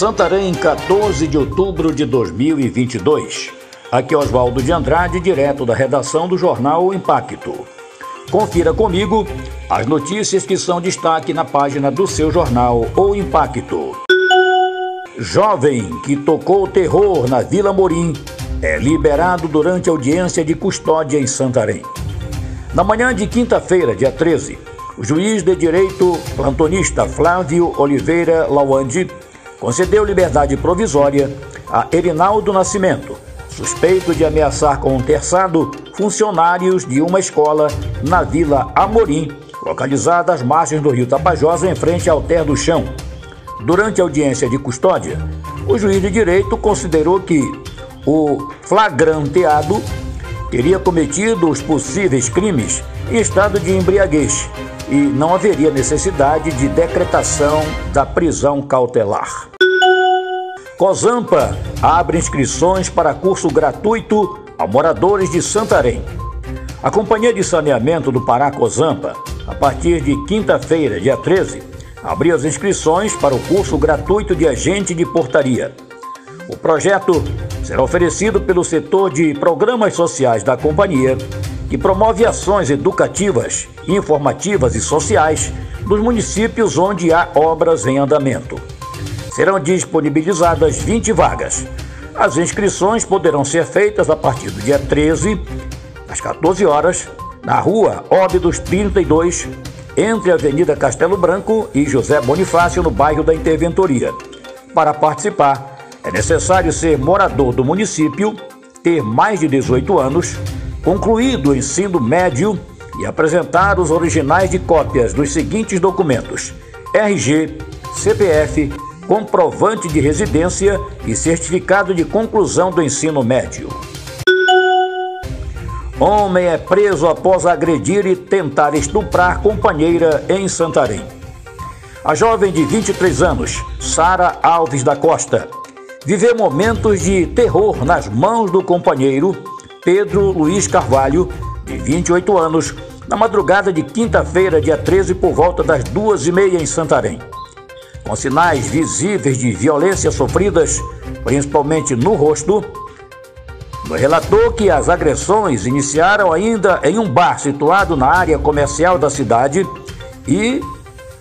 Santarém, 14 de outubro de 2022. Aqui é Oswaldo de Andrade, direto da redação do jornal Impacto. Confira comigo as notícias que são destaque na página do seu jornal O Impacto. Jovem que tocou terror na Vila Morim é liberado durante audiência de custódia em Santarém. Na manhã de quinta-feira, dia 13, o juiz de direito plantonista Flávio Oliveira Lawande concedeu liberdade provisória a Erinaldo Nascimento, suspeito de ameaçar com um terçado funcionários de uma escola na Vila Amorim, localizada às margens do rio Tapajós, em frente ao Ter do Chão. Durante a audiência de custódia, o juiz de direito considerou que o flagranteado teria cometido os possíveis crimes em estado de embriaguez e não haveria necessidade de decretação da prisão cautelar. Cozampa abre inscrições para curso gratuito a moradores de Santarém. A Companhia de Saneamento do Pará Cozampa, a partir de quinta-feira, dia 13, abriu as inscrições para o curso gratuito de agente de portaria. O projeto será oferecido pelo setor de programas sociais da companhia, que promove ações educativas, informativas e sociais nos municípios onde há obras em andamento serão disponibilizadas 20 vagas. As inscrições poderão ser feitas a partir do dia 13, às 14 horas, na rua Óbidos 32, entre a Avenida Castelo Branco e José Bonifácio, no bairro da Interventoria. Para participar, é necessário ser morador do município, ter mais de 18 anos, concluído o ensino médio e apresentar os originais de cópias dos seguintes documentos: RG, CPF, comprovante de residência e certificado de conclusão do ensino médio. Homem é preso após agredir e tentar estuprar companheira em Santarém. A jovem de 23 anos, Sara Alves da Costa, viveu momentos de terror nas mãos do companheiro Pedro Luiz Carvalho, de 28 anos, na madrugada de quinta-feira, dia 13, por volta das duas e meia em Santarém com sinais visíveis de violência sofridas, principalmente no rosto, relatou que as agressões iniciaram ainda em um bar situado na área comercial da cidade e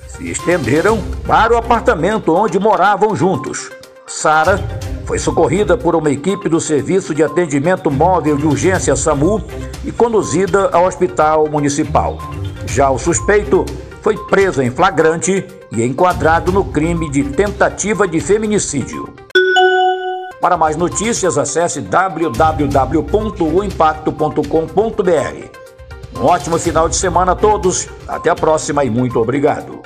se estenderam para o apartamento onde moravam juntos. Sara foi socorrida por uma equipe do Serviço de Atendimento Móvel de Urgência SAMU e conduzida ao Hospital Municipal. Já o suspeito foi preso em flagrante e enquadrado no crime de tentativa de feminicídio. Para mais notícias, acesse www.oimpacto.com.br. Um ótimo final de semana a todos, até a próxima e muito obrigado.